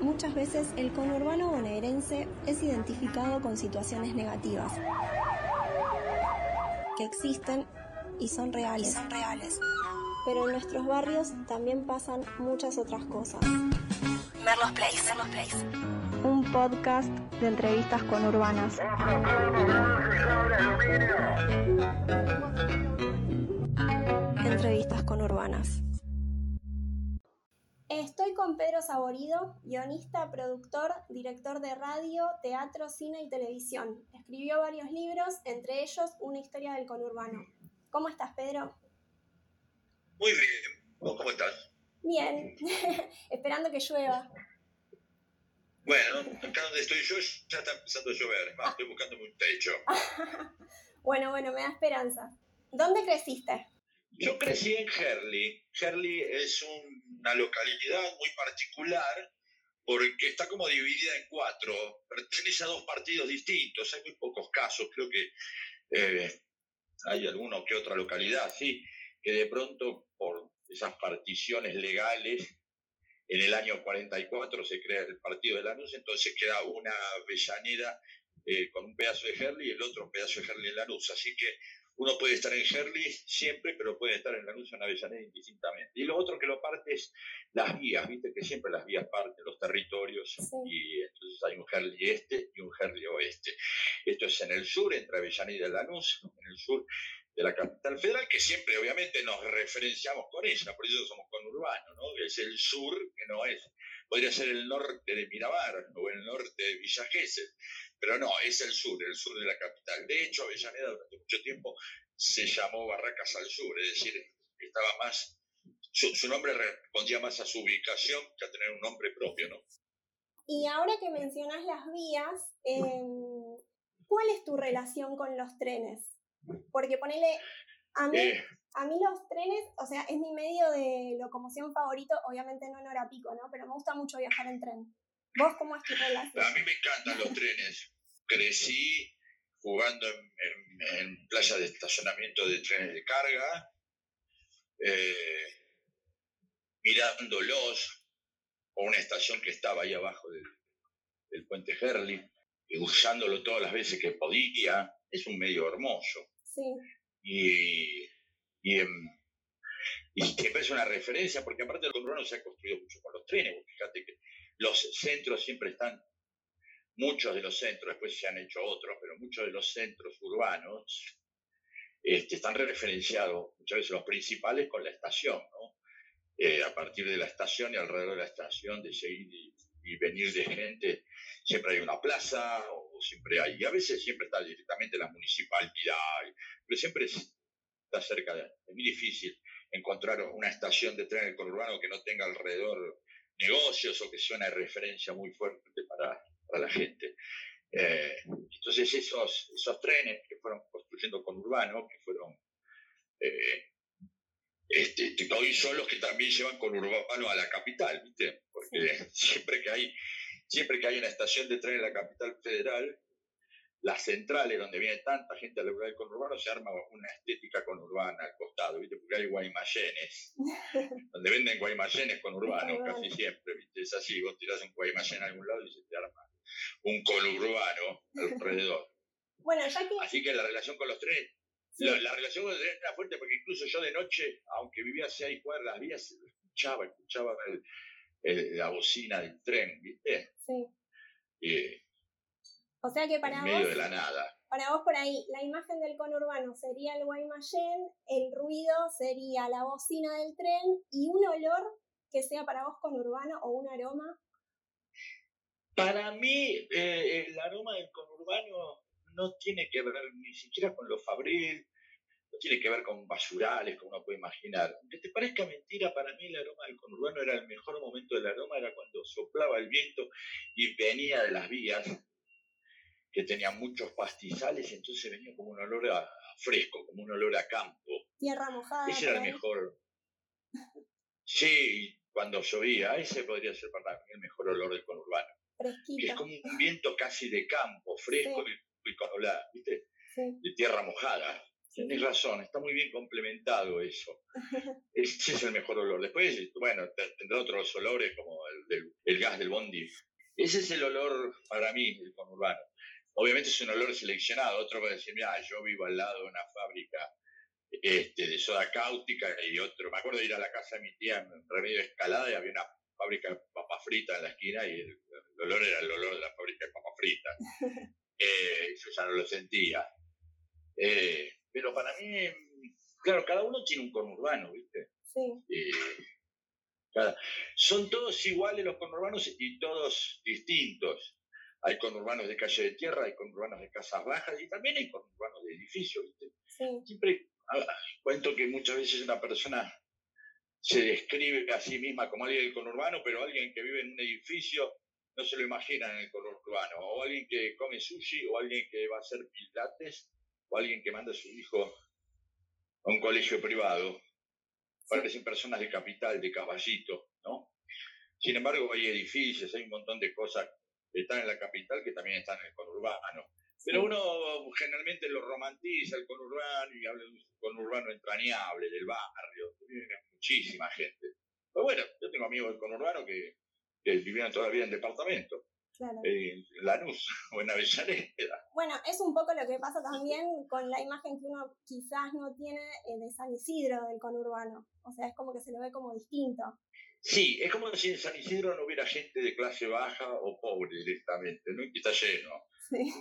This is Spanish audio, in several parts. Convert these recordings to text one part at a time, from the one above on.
Muchas veces el conurbano bonaerense es identificado con situaciones negativas que existen y son reales. son reales. Pero en nuestros barrios también pasan muchas otras cosas. Merlos Place, Merlos Place. Un podcast de entrevistas conurbanas. Entrevistas conurbanas. Estoy con Pedro Saborido, guionista, productor, director de radio, teatro, cine y televisión. Escribió varios libros, entre ellos Una historia del conurbano. ¿Cómo estás, Pedro? Muy bien. ¿Vos cómo estás? Bien, esperando que llueva. Bueno, acá donde estoy yo ya está empezando a llover. Es más, estoy buscándome un techo. bueno, bueno, me da esperanza. ¿Dónde creciste? Yo crecí en Herley. Herley es una localidad muy particular porque está como dividida en cuatro. Pertenece a dos partidos distintos. Hay muy pocos casos. Creo que eh, hay alguna que otra localidad, sí, que de pronto por esas particiones legales en el año 44 se crea el partido de Lanús, entonces queda una Avellaneda eh, con un pedazo de Herley y el otro pedazo de Herley en Lanús. Así que uno puede estar en Herley siempre, pero puede estar en Lanús o en Avellaneda indistintamente. Y lo otro que lo parte es las vías, viste que siempre las vías parten los territorios y entonces hay un Herley este y un Herley oeste. Esto es en el sur, entre Avellaneda y Lanús, en el sur de la capital federal, que siempre obviamente nos referenciamos con ella, por eso somos conurbanos, ¿no? Es el sur, que no es, podría ser el norte de Miramar o el norte de Villa Gesell, pero no, es el sur, el sur de la capital. De hecho, Avellaneda durante mucho tiempo se llamó Barracas al Sur, es decir, estaba más, su, su nombre respondía más a su ubicación que a tener un nombre propio, ¿no? Y ahora que mencionas las vías, eh, ¿cuál es tu relación con los trenes? Porque ponele, a mí, Eh. a mí los trenes, o sea, es mi medio de locomoción favorito, obviamente no en hora pico, ¿no? Pero me gusta mucho viajar en tren. ¿Vos cómo es tu relación? A mí me encantan los trenes. Crecí jugando en, en, en playa de estacionamiento de trenes de carga, eh, mirándolos, o una estación que estaba ahí abajo del, del puente Herley, y usándolo todas las veces que podía. Es un medio hermoso. Sí, Y, y, em, y siempre es una referencia, porque aparte el conurbano se ha construido mucho con los trenes. Fíjate que los centros siempre están, muchos de los centros, después se han hecho otros, pero muchos de los centros urbanos este, están referenciados, muchas veces los principales, con la estación, ¿no? Eh, a partir de la estación y alrededor de la estación, de seguir y, venir de gente, siempre hay una plaza, o siempre hay, y a veces siempre está directamente la municipalidad, pero siempre es- está cerca de, es muy difícil encontrar una estación de tren en el conurbano que no tenga alrededor negocios o que sea una referencia muy fuerte para, para la gente. Eh, entonces esos, esos trenes que fueron construyendo conurbano, que fueron, eh, este, que hoy son los que también llevan conurbano a la capital, ¿viste? Porque siempre que hay, siempre que hay una estación de tren en la capital federal, las centrales donde viene tanta gente a laburar el conurbano se arma una estética conurbana al costado, ¿viste? Porque hay guaymayenes, donde venden guaymayenes conurbanos Conurbano. casi siempre, ¿viste? Es así, vos tirás un guaymallén a algún lado y se te arma un conurbano alrededor. bueno, ya que... Así que la relación con los trenes, sí, la, la relación con los trenes era fuerte porque incluso yo de noche, aunque vivía a seis cuadras, las vías, escuchaba, escuchaba el- el- la bocina del tren, ¿viste? sí. Y O sea que para en medio vos, de la nada. para vos por ahí, la imagen del conurbano sería el Guaymallén, el ruido sería la bocina del tren y un olor que sea para vos conurbano o un aroma. Para mí, eh, el aroma del conurbano no tiene que ver ni siquiera con lo fabril, no tiene que ver con basurales, como uno puede imaginar. Aunque te parezca mentira, para mí el aroma del conurbano era el mejor momento del aroma, era cuando soplaba el viento y venía de las vías, que tenían muchos pastizales, entonces venía como un olor a, a fresco, como un olor a campo. Tierra mojada. Ese era el mejor. Sí, cuando llovía, ese podría ser para mí el mejor olor del conurbano que es Fresquito. como un viento casi de campo, fresco y, y con olor, ¿viste? Sí. De tierra mojada. Sí. Tienes razón, está muy bien complementado eso. Ese es el mejor olor. Después, bueno, tendrá otros olores como el, del, el gas del bondi. Ese es el olor para mí, el conurbano. Obviamente es un olor seleccionado. Otro va a decir, mira, yo vivo al lado de una fábrica este, de soda cáustica y otro. Me acuerdo de ir a la casa de mi tía en Remedio Escalada y había una fábrica de papas fritas en la esquina y el, olor era el olor de la fábrica de papas fritas. Eh, yo ya no lo sentía. Eh, pero para mí, claro, cada uno tiene un conurbano, ¿viste? Sí. Eh, son todos iguales los conurbanos y todos distintos. Hay conurbanos de calle de tierra, hay conurbanos de casas bajas y también hay conurbanos de edificios, ¿viste? Sí. Siempre cuento que muchas veces una persona se describe a sí misma como alguien del conurbano, pero alguien que vive en un edificio no se lo imagina en el conurbano, o alguien que come sushi, o alguien que va a hacer pilates, o alguien que manda a su hijo a un colegio privado. Parecen personas de capital, de caballito, ¿no? Sin embargo, hay edificios, hay un montón de cosas están en la capital que también están en el conurbano. Pero uno generalmente lo romantiza el conurbano y habla de un conurbano entrañable, del barrio, vive muchísima gente. Pero bueno, yo tengo amigos del conurbano que, que vivían todavía en departamento. Claro. En Lanús o en Avellaneda. Bueno, es un poco lo que pasa también con la imagen que uno quizás no tiene eh, de San Isidro del conurbano. O sea, es como que se lo ve como distinto. Sí, es como si en San Isidro no hubiera gente de clase baja o pobre directamente, ¿no? Y está lleno.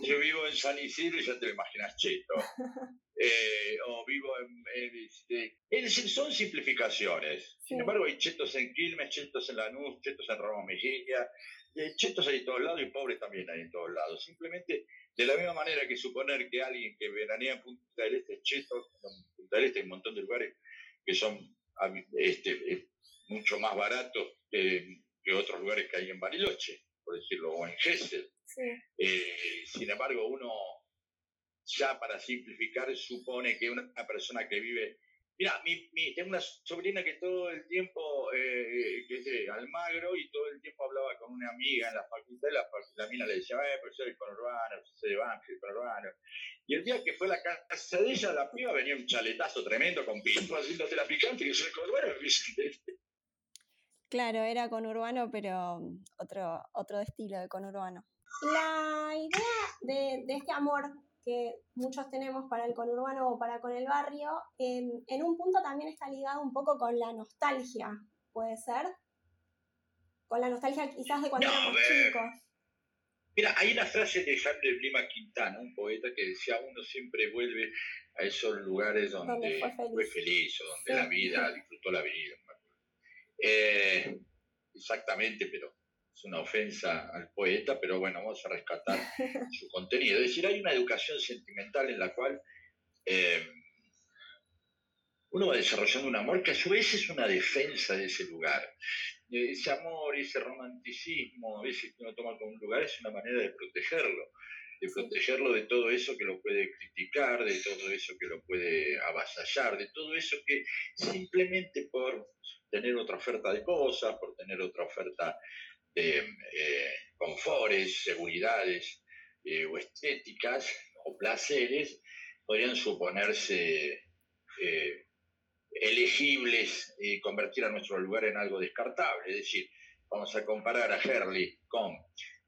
Yo vivo en San Isidro y ya te lo imaginas cheto. Eh, o vivo en, este, Es decir, son simplificaciones. Sin embargo, hay chetos en Quilmes, chetos en Lanús, chetos en Ramos Mejía, eh, chetos hay en todos lados y pobres también hay en todos lados. Simplemente, de la misma manera que suponer que alguien que veranea en Punta del Este es cheto, en Punta del Este hay un montón de lugares que son este, eh, mucho más baratos que, que otros lugares que hay en Bariloche, por decirlo, o en Gessel. Eh, sin embargo, uno ya para simplificar supone que una, persona que vive... Mira, mi, tengo una sobrina que todo el tiempo, eh, que es de Almagro, y todo el tiempo hablaba con una amiga en la facultad, y la, la mina le decía, eh, profesor de conurbano, profesor de banco, conurbano. Y el día que fue a la casa de ella, la piba venía un chaletazo tremendo con pinto haciéndote la picante, y yo, conurbano, Claro, era conurbano, pero otro, otro estilo de conurbano. La idea de, este amor que muchos tenemos para el conurbano o para con el barrio, en, un punto también está ligado un poco con la nostalgia, ¿puede ser? Con la nostalgia quizás de cuando éramos chicos. Mira, hay una frase de de Lima Quintana, un poeta que decía, uno siempre vuelve a esos lugares donde, fue feliz, o donde la vida, disfrutó la vida. Eh, exactamente, pero es una ofensa al poeta, pero bueno, vamos a rescatar su contenido. Es decir, hay una educación sentimental en la cual eh, uno va desarrollando un amor que a su vez es una defensa de ese lugar. Ese amor, ese romanticismo, a veces que uno toma como un lugar, es una manera de protegerlo, de protegerlo de todo eso que lo puede criticar, de todo eso que lo puede avasallar, de todo eso que simplemente por tener otra oferta de cosas, por tener otra oferta de eh, seguridades eh, o estéticas o placeres podrían suponerse eh, elegibles y convertir a nuestro lugar en algo descartable. Es decir, vamos a comparar a Herley con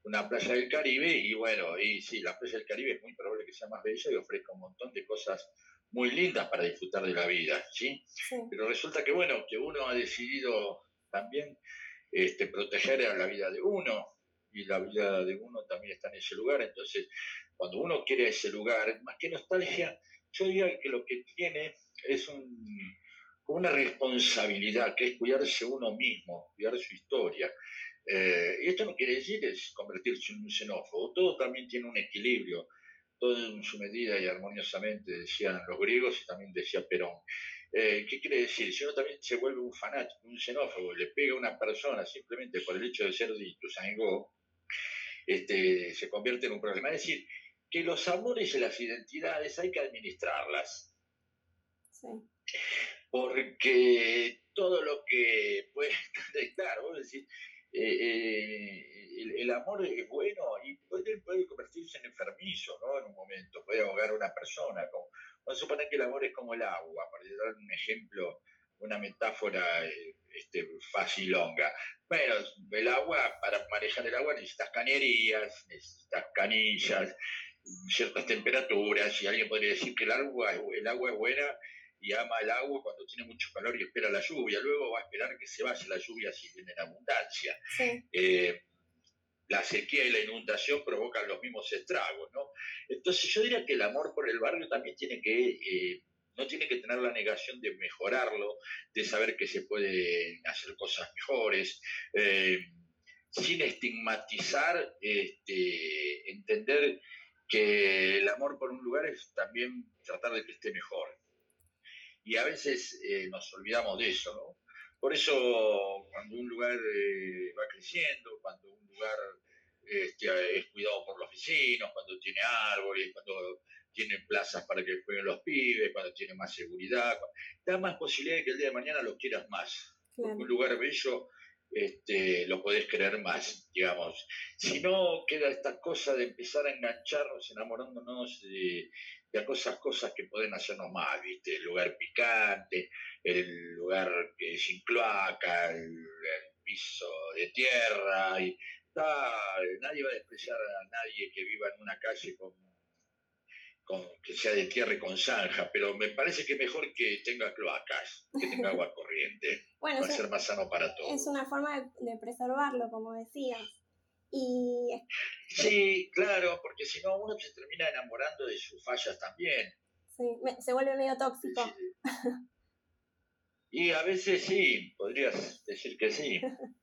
una playa del Caribe y bueno, y sí, la playa del Caribe es muy probable que sea más bella y ofrezca un montón de cosas muy lindas para disfrutar de la vida, ¿sí? sí. Pero resulta que bueno, que uno ha decidido también este, proteger a la vida de uno, y la vida de uno también está en ese lugar. Entonces, cuando uno quiere ese lugar, más que nostalgia, yo diría que lo que tiene es un, una responsabilidad, que es cuidarse uno mismo, cuidar su historia. Eh, y esto no quiere decir es convertirse en un xenófobo, todo también tiene un equilibrio, todo en su medida y armoniosamente, decían los griegos y también decía Perón. Eh, ¿Qué quiere decir? Si uno también se vuelve un fanático, un xenófobo, le pega a una persona simplemente por el hecho de ser de Ituzaingó, este, se convierte en un problema. Es decir, que los amores y las identidades hay que administrarlas. Sí. Porque todo lo que puede claro, es decir, eh, eh, el, amor es bueno y puede, puede convertirse en enfermizo, ¿no? En un momento, puede ahogar a una persona, como, Vamos a suponer que el amor es como el agua, para dar un ejemplo una metáfora eh, este, facilonga. Bueno, el agua, para manejar el agua necesitas cañerías, necesitas canillas, ciertas temperaturas, y alguien podría decir que el agua, el agua es buena y ama el agua cuando tiene mucho calor y espera la lluvia, luego va a esperar que se vaya la lluvia si viene en abundancia. Eh, la sequía y la inundación provocan los mismos estragos, ¿no? Entonces yo diría que el amor por el barrio también tiene que, eh, no tiene que tener la negación de mejorarlo, de saber que se puede hacer cosas mejores, eh, sin estigmatizar, este, entender que el amor por un lugar es también tratar de que esté mejor. Y a veces eh, nos olvidamos de eso, ¿no? Por eso cuando un lugar eh, va creciendo, cuando un lugar este, es cuidado por los vecinos, cuando tiene árboles, cuando tiene plazas para que jueguen los pibes, cuando tiene más seguridad, da más posibilidad de que el día de mañana lo quieras más. un lugar bello este, lo podés creer más, digamos. Si no, queda esta cosa de empezar a engancharnos, enamorándonos de, de cosas, que pueden hacernos mal, ¿viste? El lugar picante, el lugar que sin cloaca, el, piso de tierra, y nadie va a despreciar a nadie que viva en una calle con que sea de tierra y con zanja, pero me parece que mejor que tenga cloacas, que tenga agua corriente. bueno, va a ser más sano para todos. Es una forma de, preservarlo, como decías. Y... Sí, claro, porque si no uno se termina enamorando de sus fallas también. Sí, se vuelve medio tóxico. Y a veces sí, podrías decir que sí.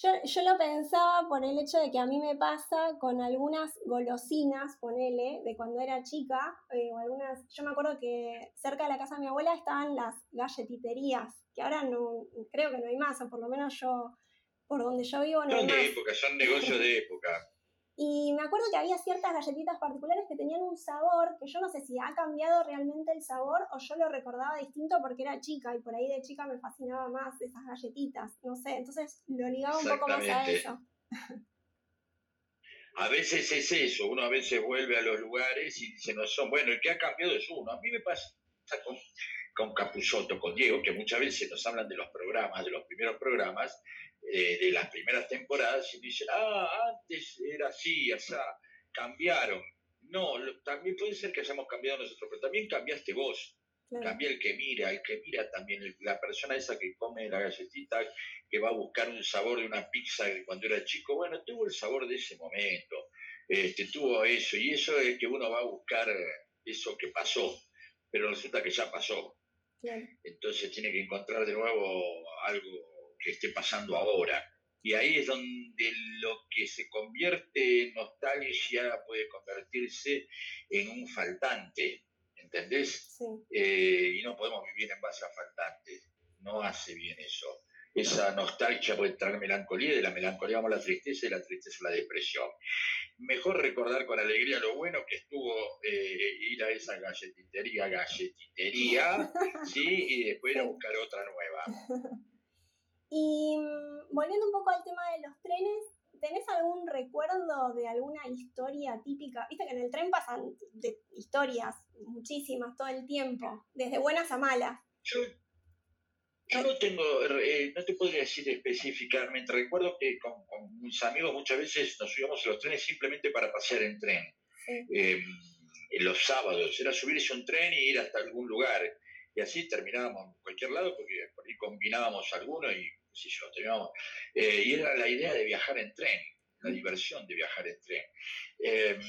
Yo, yo, lo pensaba por el hecho de que a mí me pasa con algunas golosinas, ponele, de cuando era chica, eh, o algunas, yo me acuerdo que cerca de la casa de mi abuela estaban las galletiterías, que ahora no, creo que no hay más, o por lo menos yo, por donde yo vivo no son de época, son negocios de época. Y me acuerdo que había ciertas galletitas particulares que tenían un sabor que yo no sé si ha cambiado realmente el sabor o yo lo recordaba distinto porque era chica y por ahí de chica me fascinaba más esas galletitas, no sé, entonces lo ligaba un poco más a eso. A veces es eso, uno a veces vuelve a los lugares y dice, no son, bueno, el que ha cambiado es uno. A mí me pasa con, con Capusotto, con Diego, que muchas veces nos hablan de los programas, de los primeros programas, eh, de las primeras temporadas y dicen, ah, antes era así, así, cambiaron. No, también puede ser que hayamos cambiado nosotros, pero también cambiaste vos. Cambia el que mira, el que mira también, la persona esa que come la galletita, que va a buscar un sabor de una pizza cuando era chico, bueno, tuvo el sabor de ese momento, este, tuvo eso, y eso es que uno va a buscar eso que pasó, pero resulta que ya pasó. Entonces tiene que encontrar de nuevo algo que esté pasando ahora. Y ahí es donde lo que se convierte en nostalgia puede convertirse en un faltante, ¿entendés? Eh, y no podemos vivir en base a faltantes, no hace bien eso. Esa nostalgia puede traer melancolía, de la melancolía vamos a la tristeza y la tristeza a la depresión. Mejor recordar con alegría lo bueno que estuvo eh, ir a esa galletitería, galletitería, ¿sí? Y después ir a buscar otra nueva. Y mm, volviendo un poco al tema de los trenes, ¿tenés algún recuerdo de alguna historia típica? Viste que en el tren pasan de historias muchísimas todo el tiempo, desde buenas a malas. Yo, no tengo, eh, no te podría decir específicamente. Recuerdo que con, mis amigos muchas veces nos subíamos a los trenes simplemente para pasear en tren. Em, en los sábados, era subirse un tren y ir hasta algún lugar. Y así terminábamos en cualquier lado porque por ahí combinábamos alguno y eh, y era la idea de viajar en tren, la diversión de viajar en tren. Em,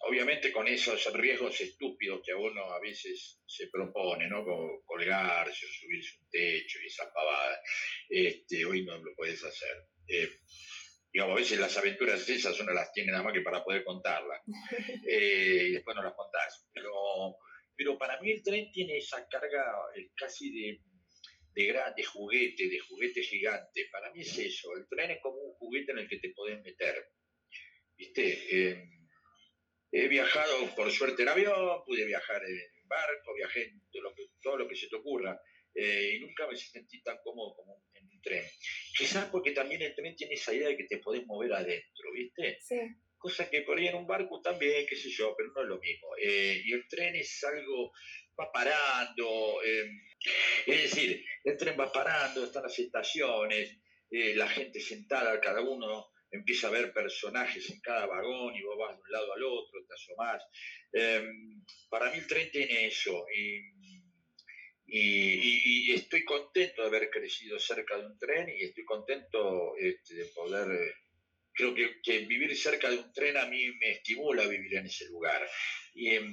obviamente con esos riesgos estúpidos que a uno a veces se propone, ¿no? Como colgarse o subirse un techo y esa pavada. Este, hoy no lo puedes hacer. Eh, digamos, a veces las aventuras esas uno las tiene nada más que para poder contarlas. Eh, y después no las contás. Pero, pero para mí el tren tiene esa carga casi de de, de juguete, de juguete gigante. Para mí es eso, el tren es como un juguete en el que te podés meter. ¿Viste? Em, he viajado por suerte en avión, pude viajar en barco, viajé en todo lo que, se te ocurra. Eh, y nunca me sentí tan cómodo como en un tren. Quizás porque también el tren tiene esa idea de que te podés mover adentro, ¿viste? Sí. Cosa que por ahí en un barco también, qué sé yo, pero no es lo mismo. Eh, y el tren es algo va parando. Eh, es decir, el tren va parando, están las estaciones, eh, la gente sentada, cada uno empieza a ver personajes en cada vagón y vos vas de un lado al otro, te asomás. Em, para mí el tren tiene eso y, estoy contento de haber crecido cerca de un tren y estoy contento este, de poder... Eh, creo que, vivir cerca de un tren a mí me estimula vivir en ese lugar. Y, em,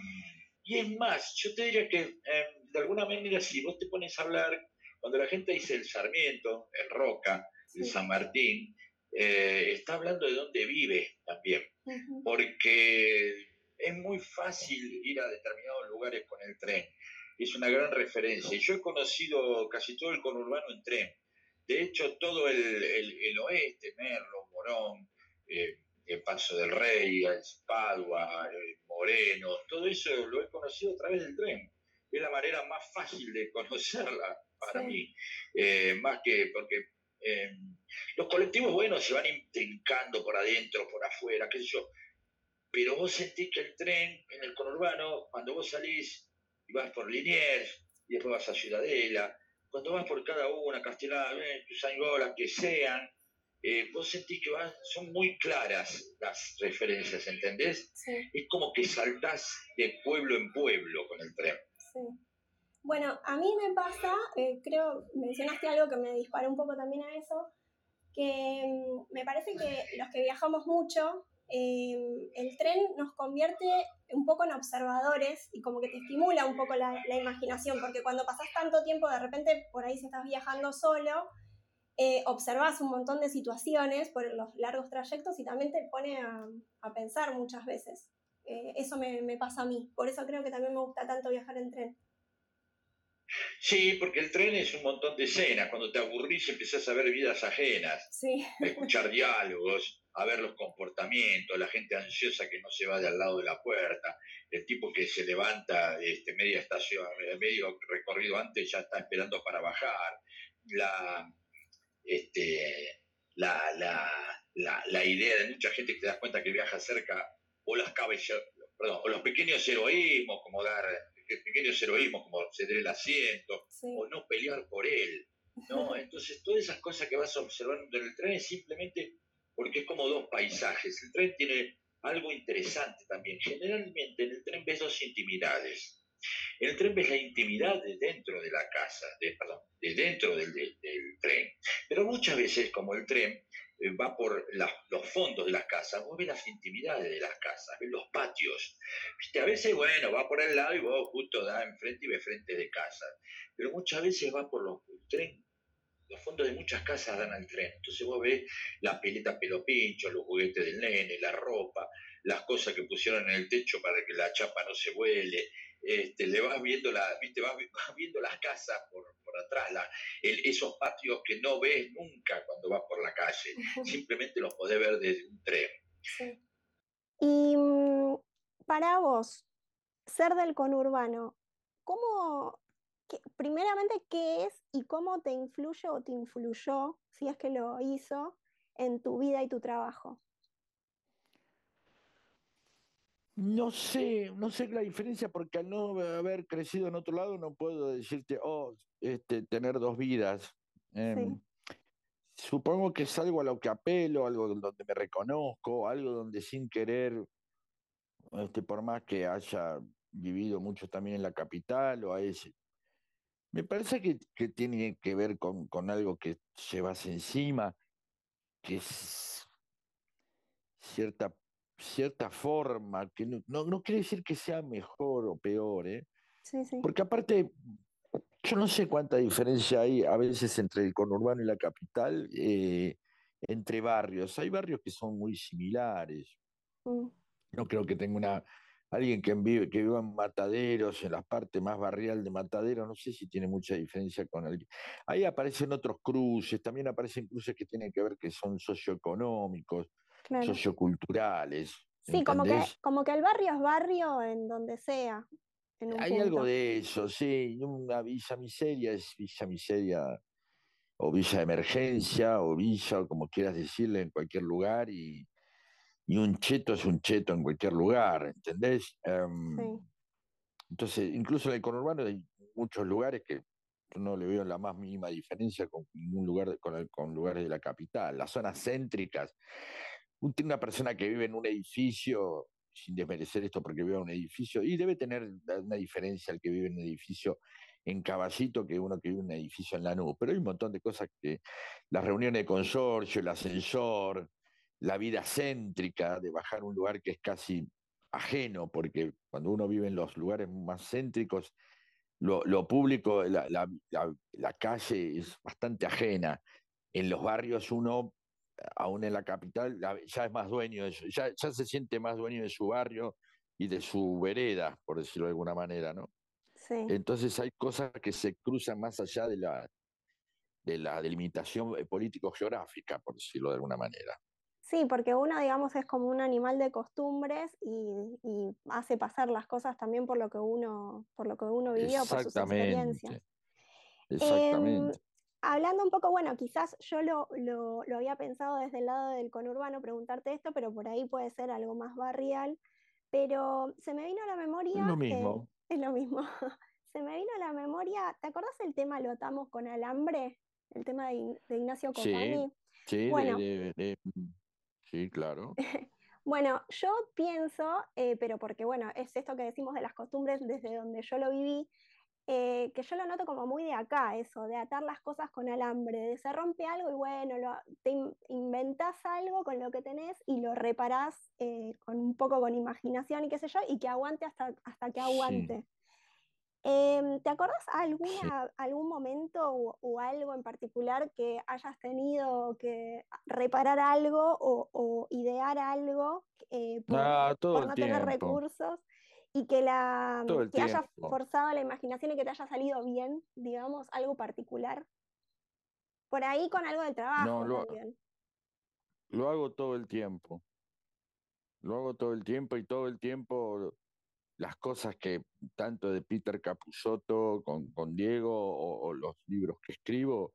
y es más, yo te diría que em, de alguna manera si vos te pones a hablar, cuando la gente dice el Sarmiento, el Roca, el San Martín, eh, está hablando de dónde vive también, porque es muy fácil ir a determinados lugares con el tren. Es una gran referencia. Yo he conocido casi todo el conurbano en tren. De hecho, todo el, el, oeste, Merlo, Morón, eh, el Paso del Rey, Padua, eh, Moreno, todo eso lo he conocido a través del tren. Es la manera más fácil de conocerla para mí, más que porque los colectivos, bueno, se van intrincando por adentro, por afuera, qué sé yo. Pero vos sentís que el tren en el conurbano, cuando vos salís y vas por Liniers, y después vas a Ciudadela, cuando vas por cada una, Castellana, Tuzangola, que sean, eh, vos sentís que van, son muy claras las referencias, ¿entendés? Es como que saltás de pueblo en pueblo con el tren. Sí. Bueno, a mí me pasa, eh, creo, mencionaste algo que me disparó un poco también a eso, que mm, me parece que los que viajamos mucho, eh, el tren nos convierte un poco en observadores y como que te estimula un poco la, imaginación, porque cuando pasas tanto tiempo, de repente por ahí si estás viajando solo, eh, observas un montón de situaciones por los largos trayectos y también te pone a, pensar muchas veces. Eh, eso me, me pasa a mí, por eso creo que también me gusta tanto viajar en tren. Sí, porque el tren es un montón de escenas. Cuando te aburrís empezás a ver vidas ajenas, a escuchar diálogos, a ver los comportamientos, la gente ansiosa que no se va de al lado de la puerta, el tipo que se levanta este, media estación, medio recorrido antes ya está esperando para bajar, la, este, la, la, la, idea de mucha gente que te das cuenta que viaja cerca, o, las perdón, o los pequeños heroísmos, como dar pequeños heroísmos como ceder el asiento o no pelear por él. ¿no? Entonces, todas esas cosas que vas observando en el tren es simplemente porque es como dos paisajes. El tren tiene algo interesante también. Generalmente en el tren ves dos intimidades. En el tren ves la intimidad de dentro de la casa, de, perdón, de dentro del, del tren. Pero muchas veces, como el tren eh, va por los fondos de las casas, vos ves las intimidades de las casas, ves los patios. A veces, bueno, va por el lado y vos justo da enfrente y ves frente de casa. Pero muchas veces va por los tren. Los fondos de muchas casas dan al tren. Entonces vos ves la peleta pelo pincho, los juguetes del nene, la ropa, las cosas que pusieron en el techo para que la chapa no se vuele, este, le vas viendo, la, ¿viste? Vas, viendo las casas por, atrás, esos patios que no ves nunca cuando vas por la calle, simplemente los podés ver desde un tren. Y mm, para vos, ser del conurbano, ¿cómo, primeramente, qué es y cómo te influye o te influyó, si es que lo hizo, en tu vida y tu trabajo? No sé, no sé la diferencia porque al no haber crecido en otro lado no puedo decirte, oh, este, tener dos vidas. Em, supongo que es algo a lo que apelo, algo donde me reconozco, algo donde sin querer, este, por más que haya vivido mucho también en la capital o a ese, me parece que, que tiene que ver con, con algo que llevas encima, que es cierta cierta forma, que no, no, quiere decir que sea mejor o peor, ¿eh? Sí, sí. Porque aparte, yo no sé cuánta diferencia hay a veces entre el conurbano y la capital, eh, entre barrios. Hay barrios que son muy similares. Mm. No creo que tenga una alguien que vive, que viva en Mataderos, en la parte más barrial de Mataderos, no sé si tiene mucha diferencia con alguien. Ahí aparecen otros cruces, también aparecen cruces que tienen que ver que son socioeconómicos socioculturales. Sí, como que, como que el barrio es barrio en donde sea. Hay algo de eso, sí. Una villa miseria es villa miseria o villa de emergencia o villa, como quieras decirle, en cualquier lugar y, un cheto es un cheto en cualquier lugar, ¿entendés? Em, Entonces, incluso en el conurbano hay muchos lugares que no le veo la más mínima diferencia con ningún lugar con, con lugares de la capital. Las zonas céntricas, una persona que vive en un edificio, sin desmerecer esto porque vive en un edificio, y debe tener una diferencia el que vive en un edificio en Caballito que uno que vive en un edificio en Lanús. Pero hay un montón de cosas que las reuniones de consorcio, el ascensor, la vida céntrica de bajar un lugar que es casi ajeno, porque cuando uno vive en los lugares más céntricos, lo, público, la, la, calle es bastante ajena. En los barrios uno, aún en la capital, ya es más dueño de eso, ya, ya se siente más dueño de su barrio y de su vereda, por decirlo de alguna manera, ¿no? Sí. Entonces hay cosas que se cruzan más allá de la, de la delimitación eh, político-geográfica, por decirlo de alguna manera. Sí, porque uno, digamos, es como un animal de costumbres y, hace pasar las cosas también por lo que uno, por lo que uno vivió, por sus experiencias. Exactamente. Hablando un poco, bueno, quizás yo lo, había pensado desde el lado del conurbano preguntarte esto, pero por ahí puede ser algo más barrial. Pero se me vino a la memoria. Es lo mismo. es lo mismo. se me vino a la memoria, ¿te acordás el tema Lo atamos con alambre? El tema de, Ignacio Company. Sí, bueno, de, Sí, claro. bueno, yo pienso, eh, pero porque bueno, es esto que decimos de las costumbres desde donde yo lo viví, eh, que yo lo noto como muy de acá, eso, de atar las cosas con alambre, de se rompe algo y bueno, lo, te inventás algo con lo que tenés y lo reparás eh, con un poco con imaginación y qué sé yo, y que aguante hasta, hasta que aguante. Em, ¿Te acuerdas alguna, algún momento o, algo en particular que hayas tenido que reparar algo o, idear algo eh, por, ah, no tener recursos y que, la, que haya forzado la imaginación y que te haya salido bien, digamos, algo particular? Por ahí con algo del trabajo lo, también. Lo hago todo el tiempo. Lo hago todo el tiempo y todo el tiempo las cosas que tanto de Peter Capusotto con, con Diego o, los libros que escribo,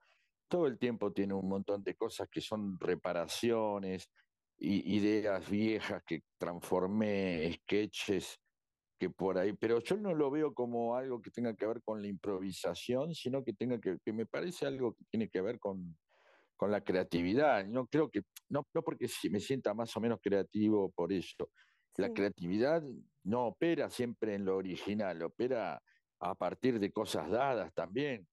todo el tiempo tiene un montón de cosas que son reparaciones, y, ideas viejas que transformé, sketches que por ahí, pero yo no lo veo como algo que tenga que ver con la improvisación, sino que tenga que, que me parece algo que tiene que ver con, con la creatividad. No creo que, no, no porque me sienta más o menos creativo por eso, la creatividad no opera siempre en lo original, opera a partir de cosas dadas también.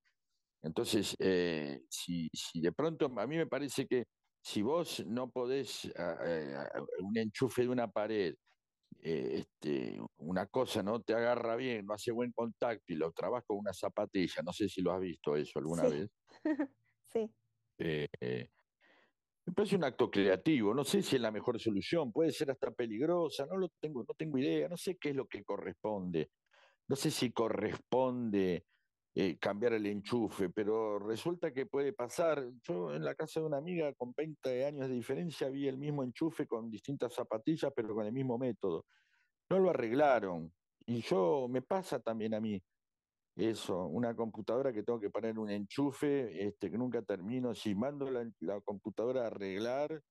Entonces, eh, si, de pronto, a mí me parece que si vos no podés, ah, eh, un enchufe de una pared, eh, este, una cosa no te agarra bien, no hace buen contacto y lo trabas con una zapatilla, no sé si lo has visto eso alguna vez. sí. Me parece un acto creativo, no sé si es la mejor solución, puede ser hasta peligrosa, no lo tengo, no tengo idea, no sé qué es lo que corresponde. No sé si corresponde eh, cambiar el enchufe, pero resulta que puede pasar. Yo en la casa de una amiga con 20 años de diferencia vi el mismo enchufe con distintas zapatillas, pero con el mismo método. No lo arreglaron. Y yo me pasa también a mí eso, una computadora que tengo que poner un enchufe, este, que nunca termino, si mando la, computadora a arreglar,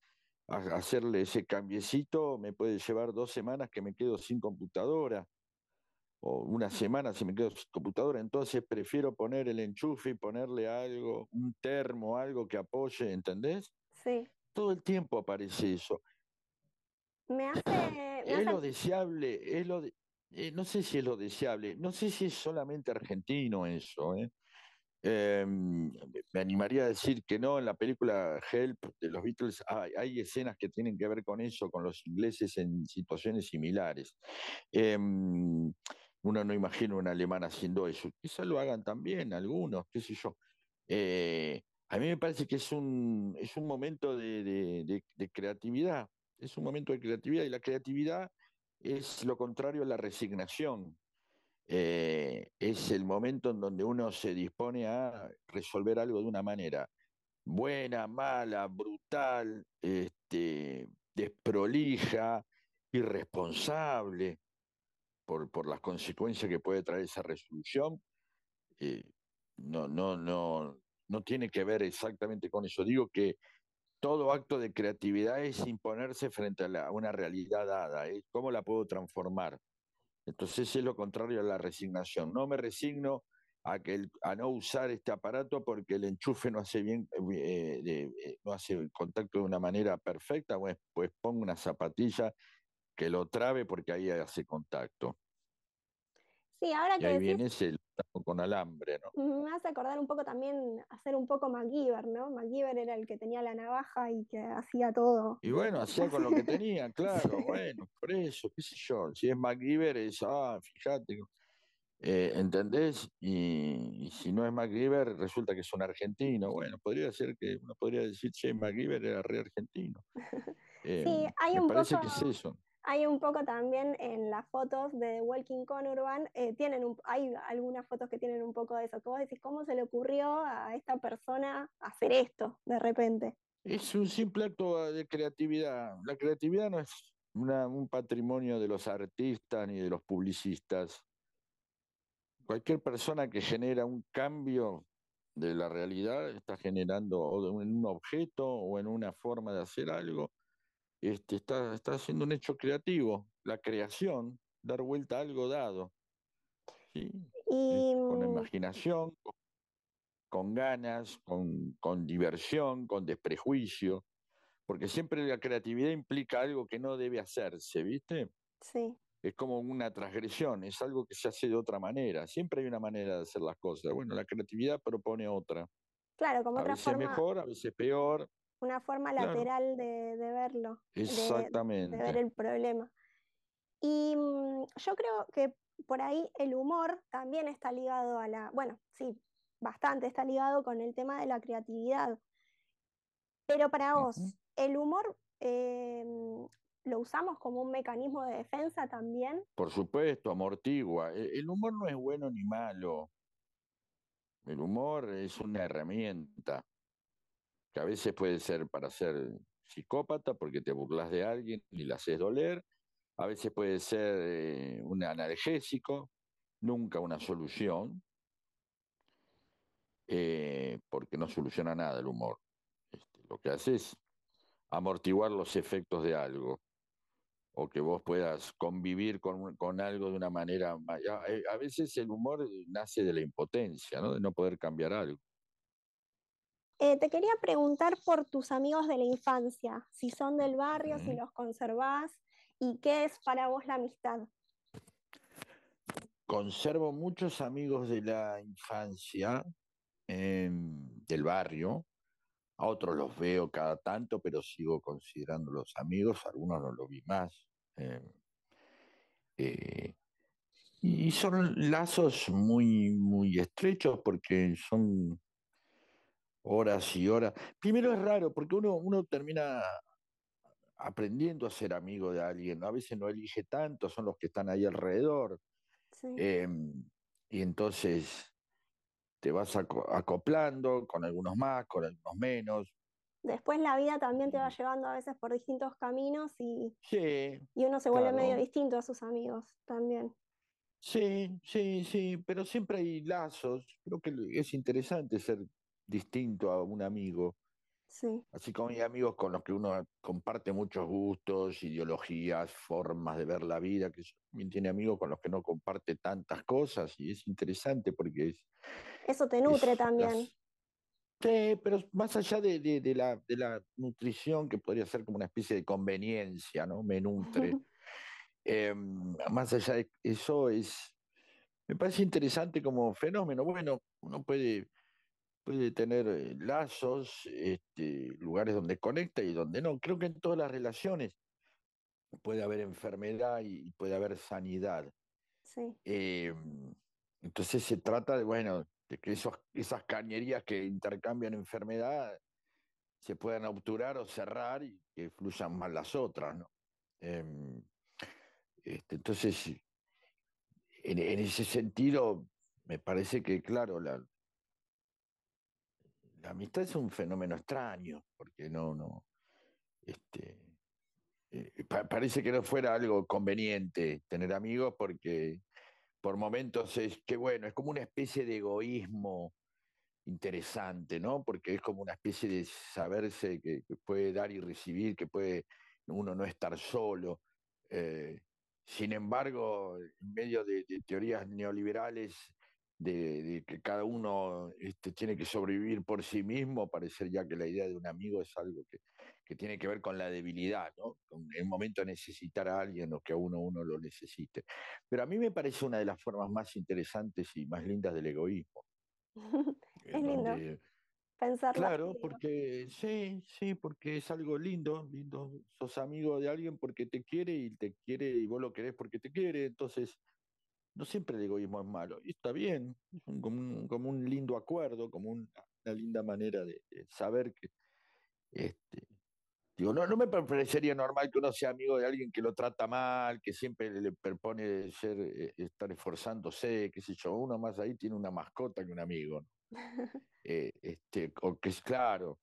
a, hacerle ese cambiecito, me puede llevar dos semanas que me quedo sin computadora, o una semana si me quedo sin computadora, entonces prefiero poner el enchufe y ponerle algo, un termo, algo que apoye, ¿entendés? Sí. Todo el tiempo aparece eso. Me hace... es lo deseable, es lo, de, eh, no sé si es lo deseable, no sé si es solamente argentino eso. ¿eh? Em, me animaría a decir que no, en la película Help de los Beatles hay, escenas que tienen que ver con eso, con los ingleses en situaciones similares. Uno no imagina un alemán haciendo eso. Quizá lo hagan también algunos, qué sé yo. Eh, a mí me parece que es un, es un momento de creatividad, es un momento de creatividad y la creatividad es lo contrario a la resignación. Eh, es el momento en donde uno se dispone a resolver algo de una manera buena, mala, brutal, este, desprolija, irresponsable por, por, las consecuencias que puede traer esa resolución. Eh, no, no, no, no tiene que ver exactamente con eso. Digo que todo acto de creatividad es imponerse frente a, una realidad dada. ¿eh? ¿Cómo la puedo transformar? Entonces es lo contrario a la resignación. No me resigno a, que a no usar este aparato porque el enchufe no hace bien, eh, no hace el contacto de una manera perfecta, pues, pues pongo una zapatilla que lo trabe porque ahí hace contacto. Sí, ahora que ahí viene ese con alambre, ¿no? Me hace acordar un poco también hacer un poco MacGyver, ¿no? MacGyver era el que tenía la navaja y que hacía todo. Y bueno, hacía con lo que tenía, claro, bueno, por eso, qué sé yo. Si es MacGyver es, ah, fíjate, eh, ¿entendés? Y, si no es MacGyver, resulta que es un argentino. Bueno, podría ser que uno podría decir, che, MacGyver era re argentino. sí, em, hay un parece que es eso hay un poco también en las fotos de Walking Conurban, eh, tienen hay algunas fotos que tienen un poco de eso, que vos decís, ¿cómo se le ocurrió a esta persona hacer esto de repente? Es un simple acto de creatividad. La creatividad no es un patrimonio de los artistas ni de los publicistas. Cualquier persona que genera un cambio de la realidad está generando en un objeto o en una forma de hacer algo este, está, está haciendo un hecho creativo, la creación, dar vuelta a algo dado. ¿sí? Con mm, imaginación, con, ganas, con, con diversión, con desprejuicio, porque siempre la creatividad implica algo que no debe hacerse, ¿viste? Sí. Es como una transgresión, es algo que se hace de otra manera. Siempre hay una manera de hacer las cosas. Bueno, la creatividad propone otra. Claro, como a otra veces mejor, a veces peor, una forma lateral de, verlo, Exactamente. De, ver el problema. Y mm, yo creo que por ahí el humor también está ligado a la, bueno, sí, bastante está ligado con el tema de la creatividad. Pero para vos, ¿el humor em, lo usamos como un mecanismo de defensa también? Por supuesto, amortigua. E, el humor no es bueno ni malo. El humor es una herramienta que a veces puede ser para ser psicópata porque te burlas de alguien y le haces doler, a veces puede ser eh, un analgésico, nunca una solución, eh, porque no soluciona nada el humor. Este, lo que hace es amortiguar los efectos de algo, o que vos puedas convivir con, con algo de una manera... Eh, a, veces el humor nace de la impotencia, de no poder cambiar algo. Eh, te quería preguntar por tus amigos de la infancia, si son del barrio, si los conservás y qué es para vos la amistad. Conservo muchos amigos de la infancia del barrio, a otros los veo cada tanto, pero sigo considerándolos amigos, algunos no los vi más. Em, eh, y son lazos muy, muy estrechos porque son horas y horas. Primero es raro porque uno, uno termina aprendiendo a ser amigo de alguien, a veces no elige tanto, son los que están ahí alrededor. Em, y entonces te vas acoplando con algunos más, con algunos menos. Después la vida también te va llevando a veces por distintos caminos y, sí, y uno se vuelve medio distinto a sus amigos también. Sí, sí, sí, pero siempre hay lazos. Creo que es interesante ser distinto a un amigo. Sí. Así como hay amigos con los que uno comparte muchos gustos, ideologías, formas de ver la vida, que también tiene amigos con los que no comparte tantas cosas y es interesante porque es... Eso te nutre también. Sí, pero más allá de, de, la, de la nutrición, que podría ser como una especie de conveniencia, ¿no? Me nutre. Em, más allá de eso, es, me parece interesante como fenómeno. Bueno, uno puede puede tener eh, lazos, este, lugares donde conecta y donde no. Creo que en todas las relaciones puede haber enfermedad y puede haber sanidad. Sí. Em, entonces se trata de, bueno, de que esos, esas cañerías que intercambian enfermedad se puedan obturar o cerrar y que fluyan más las otras, ¿no? Em, este, entonces, en, en, ese sentido, me parece que, claro, la, la amistad es un fenómeno extraño, porque no, no, este, eh, parece que no fuera algo conveniente tener amigos porque por momentos es que bueno, es como una especie de egoísmo interesante, ¿no? Porque es como una especie de saberse que, puede dar y recibir, que puede uno no estar solo. Eh, sin embargo, en medio de, teorías neoliberales de, que cada uno este, tiene que sobrevivir por sí mismo, parecer ya que la idea de un amigo es algo que, tiene que ver con la debilidad, ¿no? Con el momento de necesitar a alguien o que a uno uno lo necesite. Pero a mí me parece una de las formas más interesantes y más lindas del egoísmo. es lindo. Claro, porque sí, sí, porque es algo lindo, lindo. Sos amigo de alguien porque te quiere y te quiere y vos lo querés porque te quiere. Entonces, no siempre el egoísmo es malo. Y está bien, es como, un, lindo acuerdo, como una, linda manera de, saber que, este, digo, no, no me parecería normal que uno sea amigo de alguien que lo trata mal, que siempre le propone ser, eh, estar esforzándose, qué sé yo. Uno más ahí tiene una mascota que un amigo. ¿no? Eh, este, o que es claro,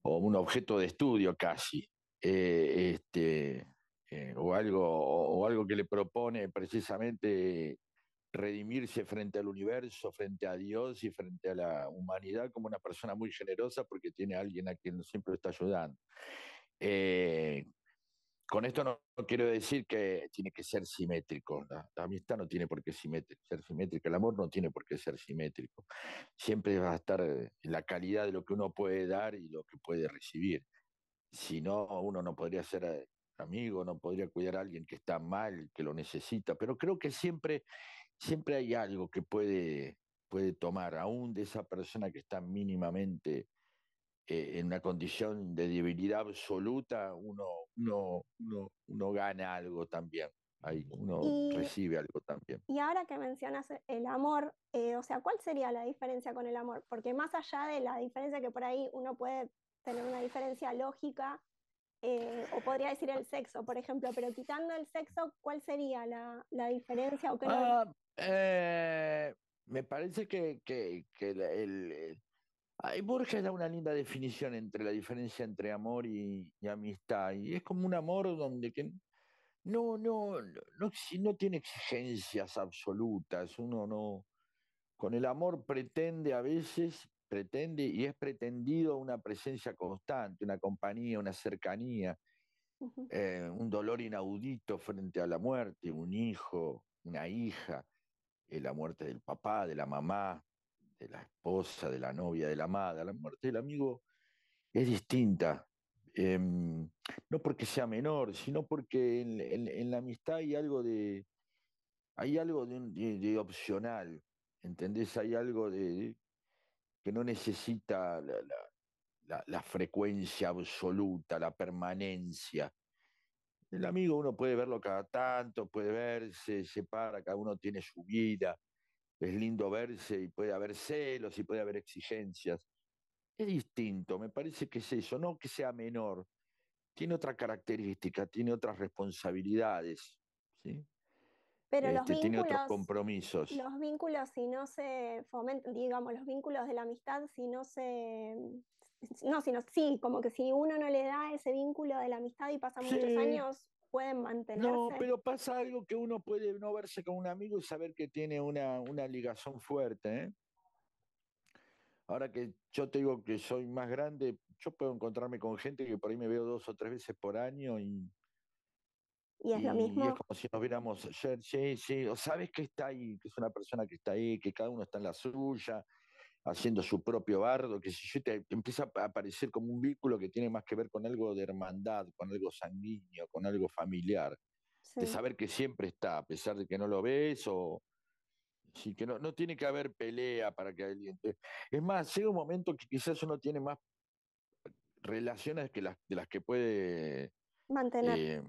o un objeto de estudio casi, eh, este, eh, o, algo, o, algo que le propone precisamente redimirse frente al universo, frente a Dios y frente a la humanidad como una persona muy generosa porque tiene a alguien a quien siempre está ayudando. Con esto no, quiero decir que tiene que ser simétrico. La, amistad no tiene por qué ser simétrica. El amor no tiene por qué ser simétrico. Siempre va a estar en la calidad de lo que uno puede dar y lo que puede recibir. Si no, uno no podría ser eh, amigo, no podría cuidar a alguien que está mal, que lo necesita. Pero creo que siempre, siempre hay algo que puede, puede tomar, aún de esa persona que está mínimamente eh, en una condición de debilidad absoluta, uno, uno, uno, gana algo también. Ahí uno recibe algo también. Y ahora que mencionas el amor, eh, o sea, ¿cuál sería la diferencia con el amor? Porque más allá de la diferencia que por ahí uno puede tener una diferencia lógica, eh, o podría decir el sexo, por ejemplo, pero quitando el sexo, ¿cuál sería la, diferencia? O ah, me parece que, que, el, Ay, Borges da una linda definición entre la diferencia entre amor y, amistad. Y es como un amor donde que no, no, no, no, tiene exigencias absolutas. Uno no. Con el amor pretende a veces, pretende y es pretendido una presencia constante, una compañía, una cercanía, eh, un dolor inaudito frente a la muerte, un hijo, una hija, eh, la muerte del papá, de la mamá, de la esposa, de la novia, de la amada, la muerte del amigo es distinta. Em, no porque sea menor, sino porque en, la amistad hay algo de, hay algo de, opcional, ¿entendés? Hay algo de, que no necesita la, frecuencia absoluta, la permanencia. El amigo uno puede verlo cada tanto, puede verse, se para, cada uno tiene su vida, es lindo verse y puede haber celos y puede haber exigencias. Es distinto, me parece que es eso, no que sea menor, tiene otra característica, tiene otras responsabilidades, ¿sí? Pero los vínculos, este, tiene otros compromisos. Los vínculos, si no se fomentan, digamos, los vínculos de la amistad, si no se. No, sino sí, como que si uno no le da ese vínculo de la amistad y pasa muchos años, pueden mantenerse. No, pero pasa algo que uno puede no verse con un amigo y saber que tiene una, una ligazón fuerte. ¿eh? Ahora que yo te digo que soy más grande, yo puedo encontrarme con gente que por ahí me veo dos o tres veces por año y. Y es lo mismo. Y es como si nos viéramos ayer, sí, sí, o sabes que está ahí, que es una persona que está ahí, que cada uno está en la suya, haciendo su propio bardo, que si yo te, empieza a aparecer como un vínculo que tiene más que ver con algo de hermandad, con algo sanguíneo, con algo familiar, de saber que siempre está, a pesar de que no lo ves o sí que no, no tiene que haber pelea para que alguien Es más, llega un momento que quizás uno tiene más relaciones que las de las que puede mantener. Eh,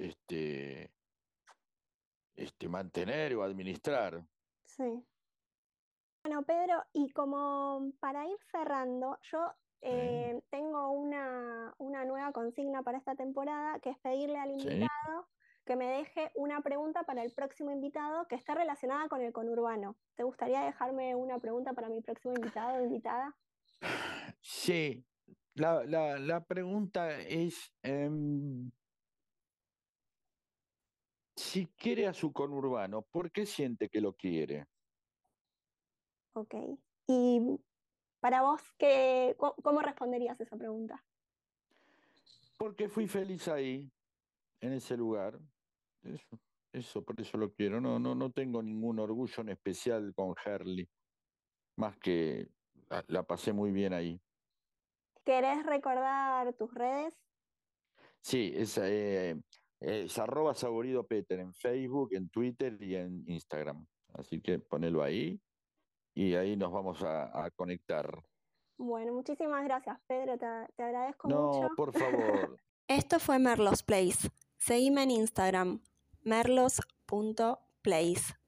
este, este, mantener o administrar. Sí. Bueno, Pedro, y como para ir cerrando, yo eh, tengo una, nueva consigna para esta temporada, que es pedirle al invitado que me deje una pregunta para el próximo invitado que está relacionada con el conurbano. ¿Te gustaría dejarme una pregunta para mi próximo invitado o invitada? Sí, la, pregunta es, em, si quiere a su conurbano, ¿por qué siente que lo quiere? Ok. Y para vos, ¿qué, ¿cómo responderías esa pregunta? Porque fui feliz ahí. en ese lugar. Eso, eso, por eso lo quiero. No, no, no tengo ningún orgullo en especial con Herley, más que la, pasé muy bien ahí. ¿Querés recordar tus redes? Sí, es, eh, es arroba saborido Peter en Facebook, en Twitter y en Instagram. Así que ponelo ahí y ahí nos vamos a, conectar. Bueno, muchísimas gracias, Pedro. Te, te agradezco mucho. No, por favor. Esto fue Merlos Place. Seguime en Instagram, merlos.place.